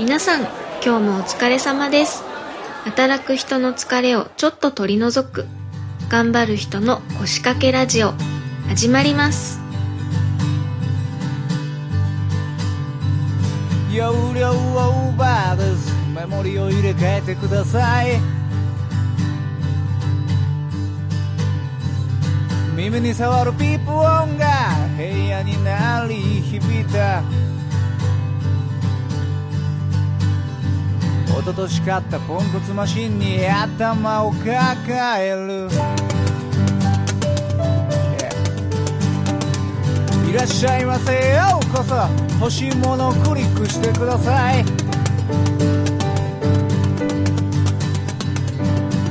皆さん今日もお疲れ様です。働く人の疲れをちょっと取り除く。頑張る人の腰掛けラジオ。始まります。容量オーバーですメモリを入れ替えてください。耳に触るピープ音が部屋に鳴り響いた。一昨年買ったポンコツマシンに頭を抱える。Yeah いらっしゃいませようこそ。欲しいものをクリックしてください。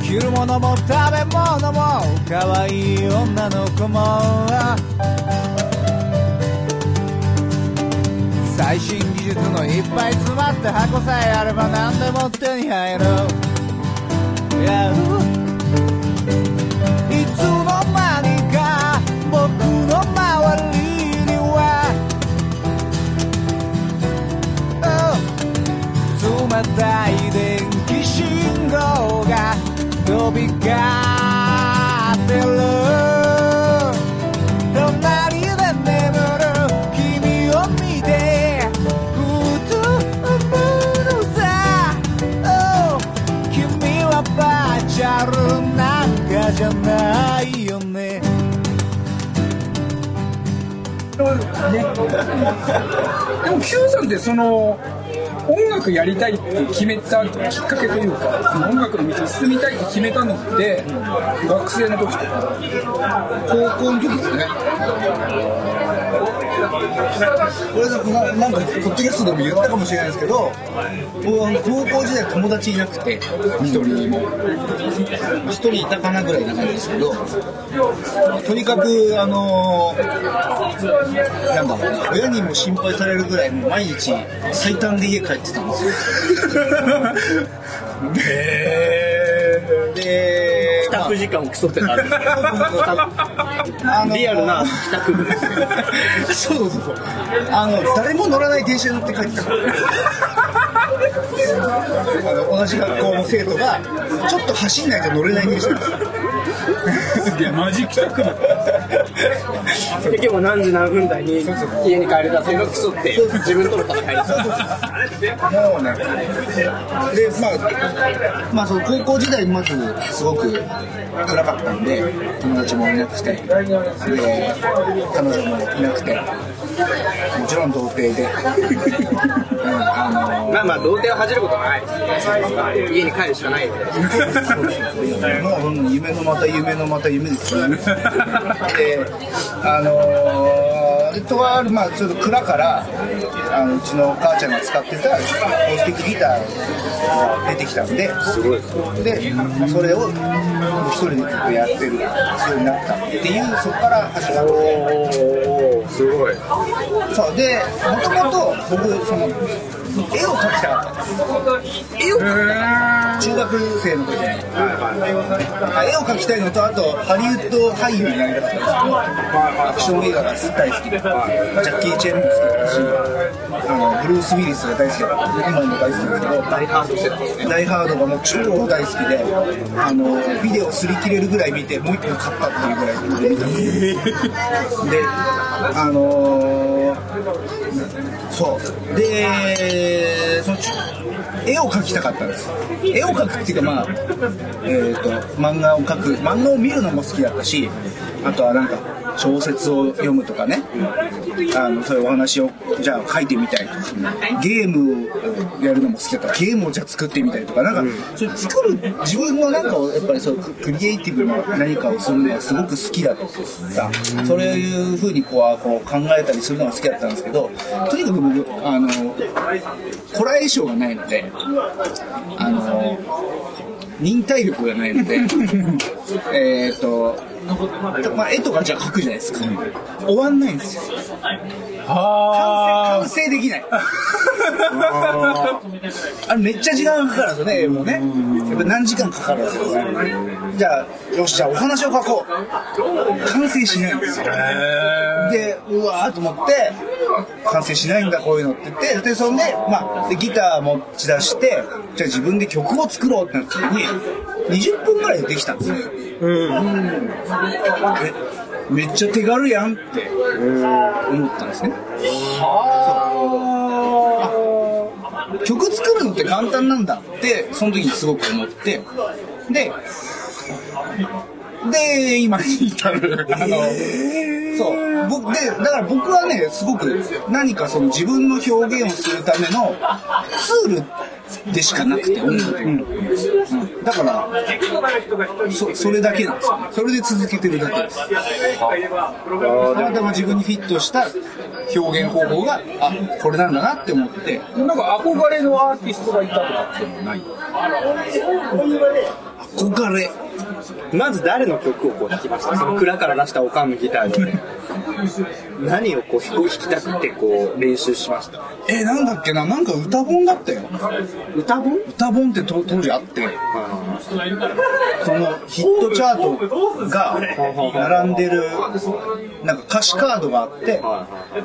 着るものも食べ物も可愛い女の子も。最新技術のいっぱい詰まった箱さえあれば何でも手に入る。y o いつの間にか僕の周りには。Oh 冷たい電気信号が飛び交ってる。でも Q さんってその音楽やりたいって決めたきっかけというかその音楽の道に進みたいって決めたのって学生の時とか高校の時ですね。これななんか、ポッドキャストでも言ったかもしれないですけど、高校時代友達いなくて、一人にも。一人いたかなぐらいな感じですけど、とにかく、あのなんだろうな、親にも心配されるぐらい、毎日最短で家帰ってたんですよ。で、帰宅時間を競ってたあのリアルな帰宅。部ですそうそうそう。そうあの誰も乗らない電車に乗って帰ってた。あ の同じ学校の生徒がちょっと走んないと乗れない電車なんですよいやマジ帰宅部で今日も何時何分台に家に帰れたそれを競って自分との戦いです。もうねでまあまあその高校時代まずすごく暗かったんで友達もいなくて。で彼女もいなくて。もちろん童貞で、うんあのまあまあ童貞は恥じることはないです家に帰るしかないんで。もううん夢のまた夢のまた夢ですよね。で、あのー、とある、まあ、ちょっと蔵から、あのうちの母ちゃんが使ってたアコースティックギターが出てきたんで、すごいで、まあ、それを一人でずっとやってるようになったっていう、そこから始まって。すごい。そうで、もともと僕、その、絵を描きたかったんです。絵を描きたかった中学生の時に、あ絵を描きたいのとあとハリウッド俳優になりたかったんです。けどアクション映画が大好きで、ジャッキー・チェンも好きだしあのブルース・ウィリスが大好きだった今も大好きです。けど大ハードセットです。ねダイハードがもう超大好きであのビデオ擦り切れるぐらい見てもう一本買ったっていうぐらい見たんでであのーそうでそのち絵を描きたかったんです。絵を描くっていうかまあえっ、と漫画を描く。漫画を見るのも好きだったしあとはなんか小説を読むとかね。あのそういうお話をじゃあ書いてみたいとか。ゲームをやるのも好きだった。ゲームをじゃあ作ってみたいとか。なんか、そういう作る自分のなんかをやっぱりそうククリエイティブな何かをするのがすごく好きだった。そういうふうにこうこう考えたりするのが好きだったんですけどとにかく僕あのコラーショがないのであの忍耐力がないので えっとまあ、絵とかじゃあ描くじゃないですか、終わんないんですよ完成完成できない。あれめっちゃ時間かかるんですよね絵もね。やっぱ何時間かかるんですよ。じゃあよしじゃあお話を書こう。完成しないんですよ。でうわーと思って完成しないんだこういうのって言って。でそんで,、まあ、でギター持ち出してじゃあ自分で曲を作ろうってなった時に20分ぐらいでできたんですよ、えめっちゃ手軽やんって思ったんですね。そう曲作るのって簡単なんだってその時にすごく思って。でで今に至るあの、そう。僕でだから僕はねすごく何かその自分の表現をするためのツールでしかなくて音楽、うん。うん。だからそそれだけなんですよ。ねそれで続けてるだけです。たまたま自分にフィットした表現方法があこれなんだなって思って。なんか憧れのアーティストがいたとかっていうのもない？憧れ。まず誰の曲をこう弾きました？その蔵から出したおかんのギターで何をこう弾きたくてこう練習しました？えなんだっけな？なんか歌本だったよ。歌本？歌本ってと当時あって。そのヒットチャートが並んでるなんか歌詞カードがあって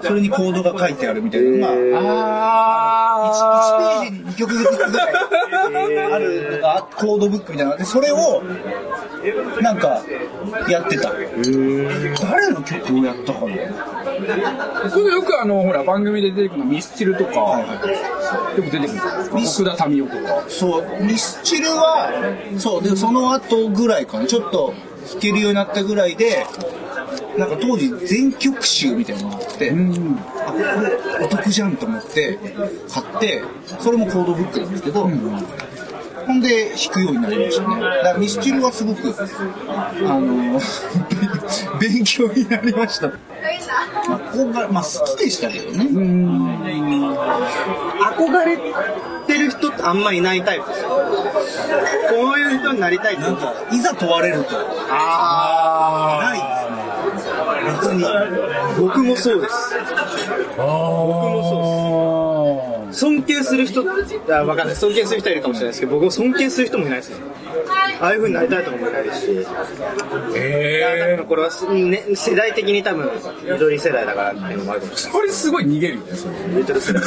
それにコードが書いてあるみたいな。のがあ 1, ページに2曲ずつぐらいあるのがコードブックみたいなのがあってそれをなんかやってた。誰の曲をやったかなあそれよくあのほら番組で出てくるのミスチルとか、よく出てくるじゃないですか？奥田民生とか。そうミスチルはそうでその後ぐらいかな。ちょっと弾けるようになったぐらいでなんか当時全曲集みたいなのがあって、あこれお得じゃんと思って買ってそれもコードブックなんですけど、ほんで弾くようになりましたね。だからミスチルはすごくあの 勉強になりました。憧れまあ好きでしたけどね。憧れてる人ってあんまいないタイプですよ。こういう人になりたいなんかいざ問われるとあないですね。別に。僕もそうです。僕もそうです尊敬する人あ分かんない。尊敬する人はいるかもしれないですけど僕も尊敬する人もいないですね。ああいう風になりたいとも思えないですし。いや多分これはす、ね、世代的に多分緑世代だからっていうのもあるかもしれない。これすごい逃げるよねそれ。ゆとり世代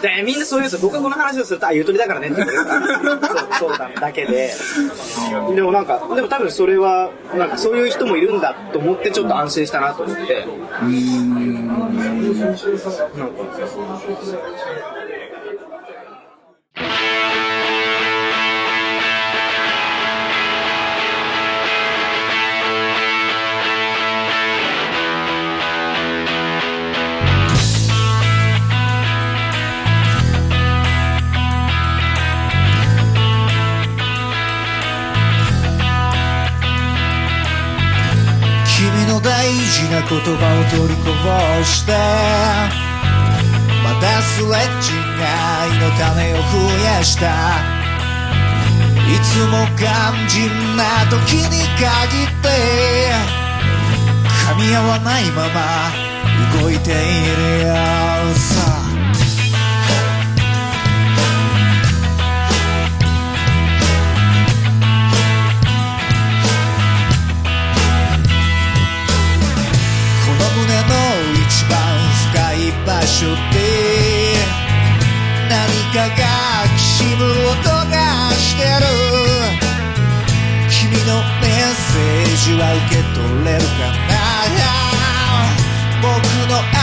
でみんなそう言うんで僕がこの話をするとあゆとりだからねって。言われるそうそうだだけで。でもなんかでも多分それはなんかそういう人もいるんだと思ってちょっと安心したなと思って。なんか大事な言葉を取りこぼしてまたスレッチが愛の種を増やした。いつも肝心な時に限って噛み合わないまま動いているよ。さ場所で何かがきしむ音がしてる君のメッセージは受け取れるかな？僕の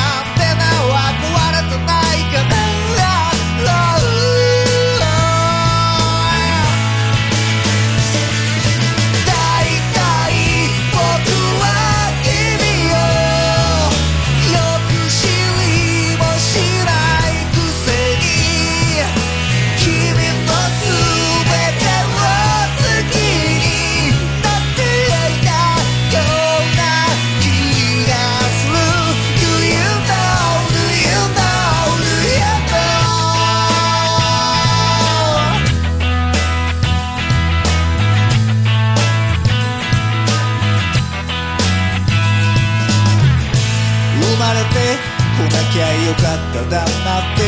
まれてなきゃよかっただって。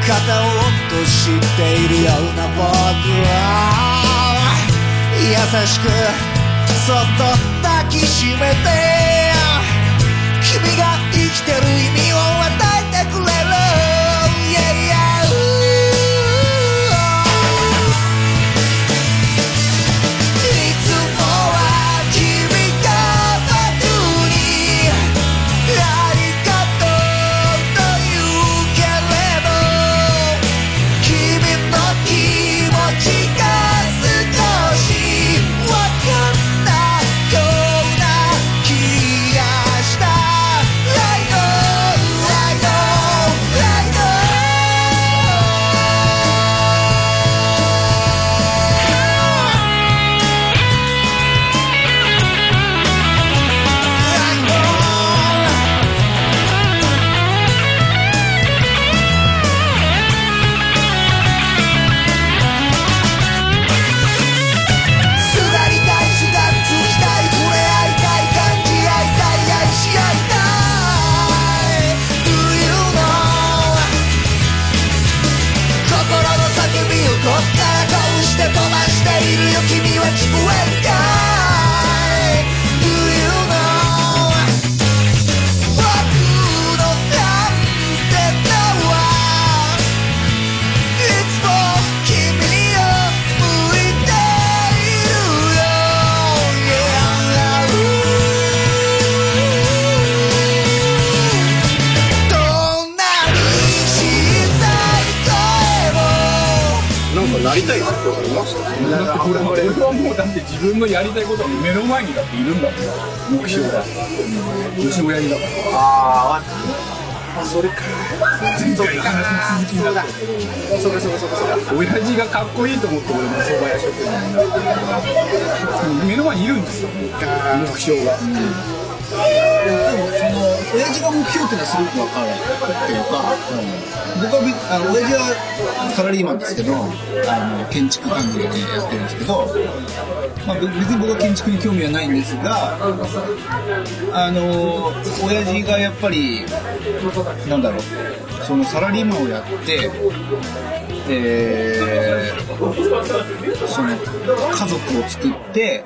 片を落としているような僕は。優しくそっと抱きしめて。君が生きてる意味を与えてくれる。君よ君は聞こえる分のやりたいことが目の前にだっているんだもん目標が。うち親父だからああそれか。前回からの続きだそうかそうかそうかそうか。親父がかっこいいと思って俺も蕎麦屋職人になって目の前にいるんですよ目標が。でもその親父が目標っていうのはすごくわかるっていうか、僕はべあの親父はサラリーマンですけどあの建築関係でやってるんですけど、まあ、別に僕は建築に興味はないんですがあの親父がやっぱりなんだろうそのサラリーマンをやってえーその家族を作って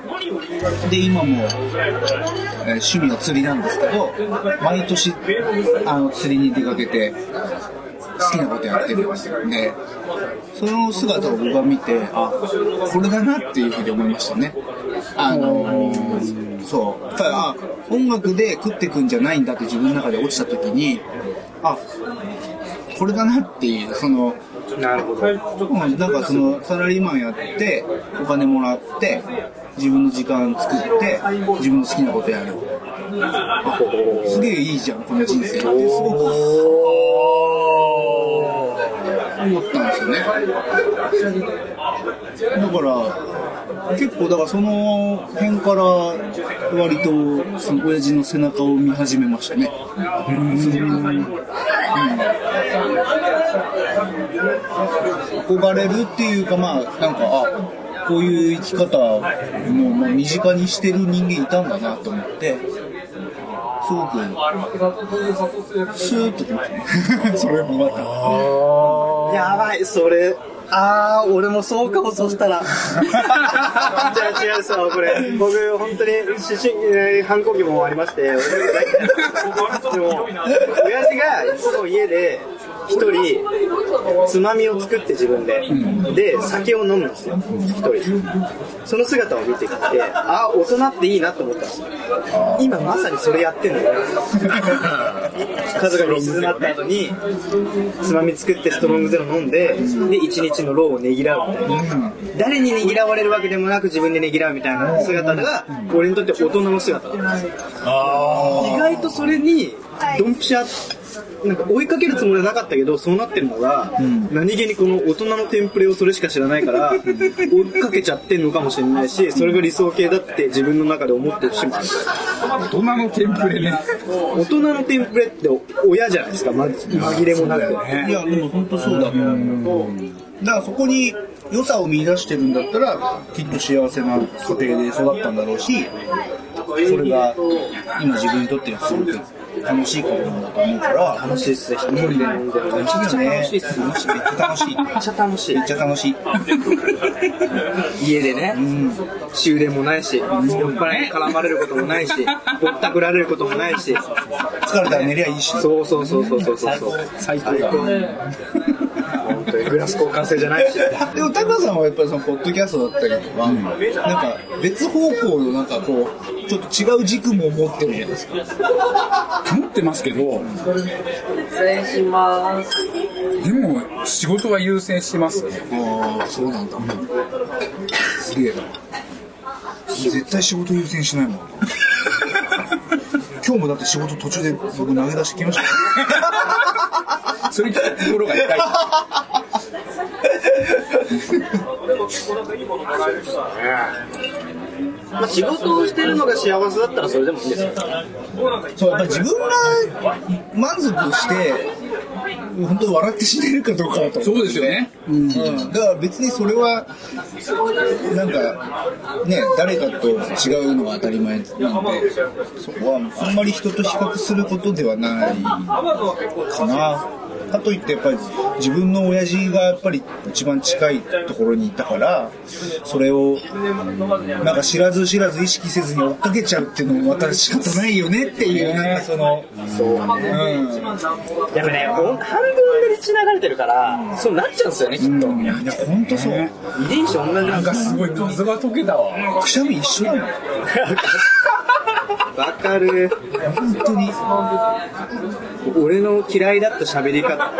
で今も、えー趣味は釣りなんですけど毎年あの釣りに出かけて好きなことやってるんですよでその姿を僕は見てあこれだなっていうふうに思いましたね。あのーそう。やっぱりあ音楽で食ってくんじゃないんだって自分の中で落ちた時にあこれだなっていうそのなるほど。うん、なんかそのサラリーマンやってお金もらって自分の時間作って自分の好きなことやる。すげえいいじゃんこの人生って。すごく思ったんですよね。だから結構だからその辺から割とその親父の背中を見始めましたね。うん憧れるっていうかまあなんかあこういう生き方をまあ身近にしてる人間いたんだなと思ってすごくスーッときましたねそれもまたやばい、それ。あー、俺もそうかも、そしたら。じゃあ違うさ、これ。僕、本当に、思春えー反抗期もありまして、俺が大体でも、親父がいつも家で、一人、つまみを作って自分で。で、酒を飲むんですよ。一人。その姿を見てきて、あ、大人っていいなと思ったんですよ。今まさにそれやってんのよ。家族が寝静まった後に、つまみ作ってストロングゼロ飲んで、で、一日の労をねぎらうみたいな。誰にねぎらわれるわけでもなく自分でねぎらうみたいな姿が、俺にとって大人の姿だったんですよ。意外とそれに、ドンピシャ、なんか追いかけるつもりはなかったけど、そうなってるのが、何気にこの大人のテンプレをそれしか知らないから、追いかけちゃってんのかもしれないし、それが理想形だって自分の中で思ってる節も。大人のテンプレね。大人のテンプレって親じゃないですか、ま紛れもなく。いやでも本当そうだと思うだからそこに良さを見出してるんだったらきっと幸せな家庭で育ったんだろうしそれが今自分にとってはすごく楽しいことなんだと思うから楽しいっすね、一人で飲んでるの。めちゃくちゃ楽しい。っす。めっちゃ楽しい。めめっちゃ楽しい。っ。ちゃ楽しい。家でね、終電もないし、酔っ払いに絡まれることもないし、ぼったくられることもないし、疲れたら寝りゃいいし。そうそうそうそうそう。そう。最高だ本当にグラス交換制じゃないし。でもタカさんはやっぱりそのポッドキャストだったりとか、なんか別方向のなんかこうちょっと違う軸も持ってるじゃないですか。持ってますけど失礼します。でも仕事は優先してます。ねああそうなんだ、すげえな。絶対仕事優先しないもん。今日もだって仕事途中で僕投げ出してきましたそれ聞いた心が痛いまあ仕事をしてるのが幸せだったらそれでもいいん。ですよ。そうやっぱ自分が満足して本当笑って死ねるかどうかだと思そうですよねうん、だから別にそれはなん。かね誰かと違うのが当たり前なん。でそこはあん。まり人と比較することではないかなかといってやっぱり自分の親父がやっぱり一番近いところにいたからそれをなんか知らず知らず意識せずに追っかけちゃうっていうのもまた仕方ないよねっていうなんかそのそう、うん、やっぱね、半分で血流れてるから、そうなっちゃうんですよね、きっと。いや本当そう。遺伝子同じなんかすごい謎が解けたわくしゃみ一緒なの。わかる。本当に俺の嫌いだった喋り方が、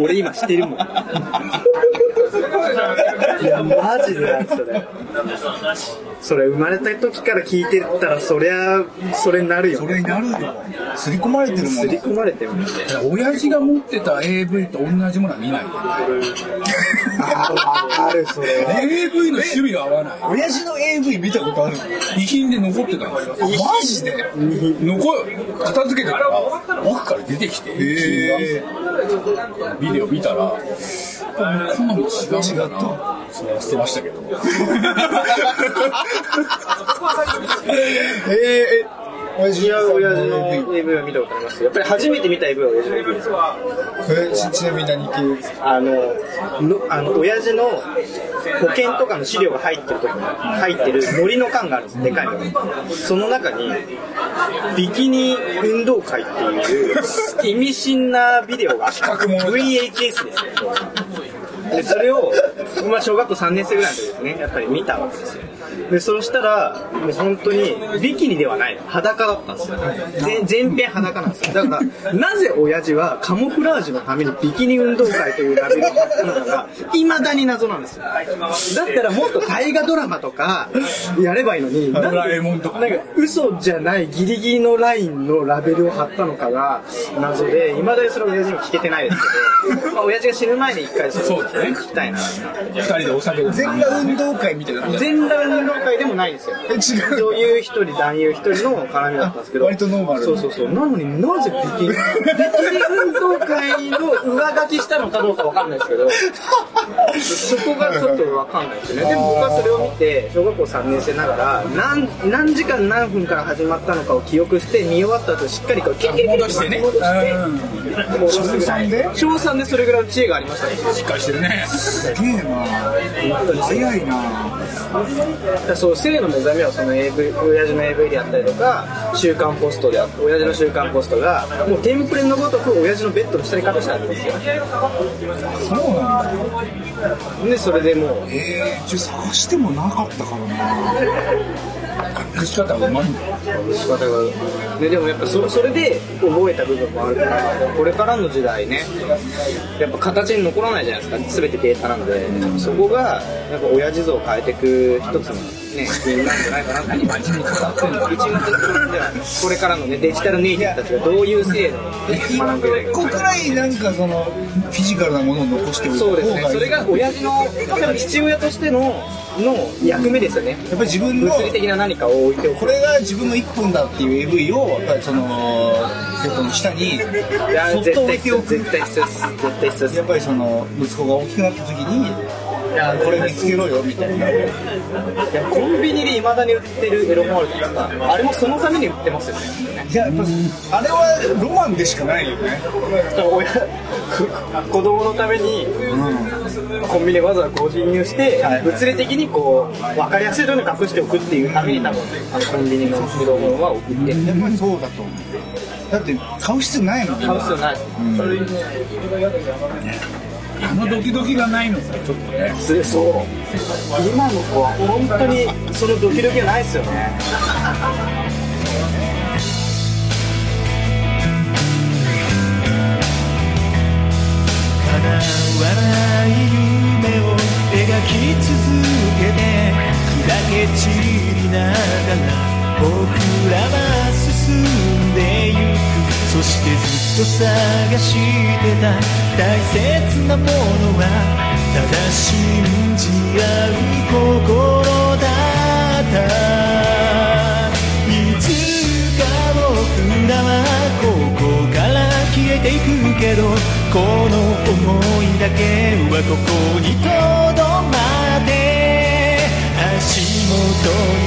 俺今してるもん。いやマジで。なんそれそれ生まれた時から聞いてたらそりゃそれになるよそれになるよ。刷り込まれてるも刷りの込まれてるもん。ね親父が持ってた AV と同じものは見ない。よあるそれ。は AV の趣味が合わない。親父の AV 見たことある遺品で残ってたんですよ。マジで？残片付けてたら奥から出てきて。へビデオ見たら好み違うんだな。それは捨てましたけど。ええ親父親父のの AV は見たことありますよやっぱり初めて見た AV は親父の AV ですちちなみに何系？ですかあののあの親父の保険とかの資料が入ってるとこに入ってる海苔の缶があるんです。でかいの。その中にビキニ運動会っていう 意味深なビデオが VHS ですよでそれを、まあ、小学校3年生ぐらいの時ですね。やっぱり見たわけですよ。でそうしたらもう本当にビキニではない。の裸だったんですよ。全全編裸なんですよ。だからなぜ親父はカモフラージュのためにビキニ運動会というラベルを貼ったのかがいまだに謎なんですよ。だったらもっと大河ドラマとかやればいいのにドラえもんとかなんか嘘じゃないギリギリのラインのラベルを貼ったのかが謎でいまだにそれは親父にも聞けてないですけど、まあ、親父が死ぬ前に一回それを聞きたいな二人でお酒で全裸運動会みたいな。全裸運動会でもないんですよ。え違う。女優一人男優一人の絡みだったんですけど。割とノーマル。そうそうそう。なのになぜビキニビキニ運動会の上書きしたのかどうかわかんないですけど。そこがちょっとわかんないですよね。でも僕はそれを見て小学校3年生ながら何何時間何分から始まったのかを記憶して見終わった後しっかりこうキュッキュッキ戻してね。戻してうん。戻すぐらいで？小3でそれぐらいの知恵がありましたね。しっかりしてるね。すげえな早いな。だそう性の目覚めはその AV 親父の AV であったりとか週刊ポストであった親父の週刊ポストがもうテンプレのごとく親父のベッドの下に隠してあるんですよ。そうなんだ。でそれでもう。えー、ちょ探してもなかったからな隠し方がうまい仕方がででもやっぱそそれで覚えた部分もある。からこれからの時代ね。やっぱ形に残らないじゃないですか。全てデータなんで。そこがやっぱ親父像を変えていく一つのね原因なんじゃないかなって何真面目に語ってんの一日ではこれからのねデジタルネイティブたちがどういう制度を学んでるのか一個くらいなんかそのフィジカルなものを残しておいそうですね。それが親父の多分父親としてのの役目ですよね。やっぱり自分の物理的な何かを置いておく。これが自分の一本だっていう AV をやっぱりそのベッドの下にそっと置いておく。絶対必要です。絶対必要です。やっぱりその息子が大きくなった時にこれ見つけろよみたいな。いやコンビニでいまだに売ってるエロ本あるじゃないですかあれもそのために売ってますよね。ややっぱあれはロマンでしかないよね。子供のためにコンビニでわざわざ購入してはい物理的にこう分かりやすいように隠しておくっていうために多分あのコンビニのエロ本は売ってる。やっぱりそうだと思う。だって買う必要ないもん買う必要ないあのドキドキがないのがちょっとね。そう。今の子は本当にそのドキドキがないですよねと探してた大切なものはただ信じ合う心だった。いつか僕らはここから消えていくけどこの想いだけはここにとどまって。足元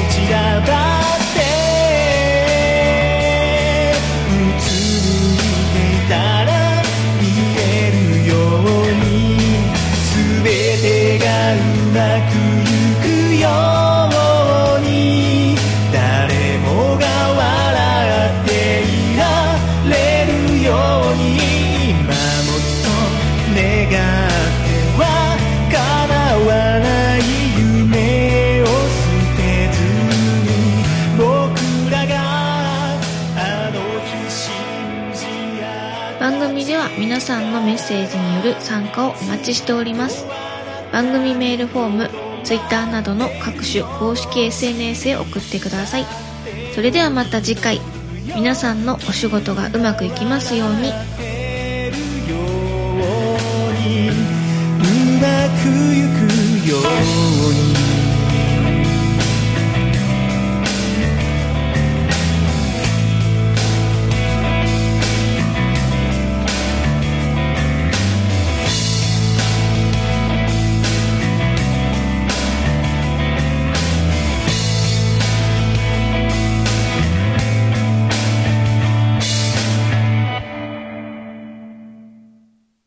メッセージによる参加をお待ちしております。番組メールフォーム Twitter などの各種公式 SNS へ送ってください。それではまた次回皆さんのお仕事がうまくいきますように。うまくゆくように。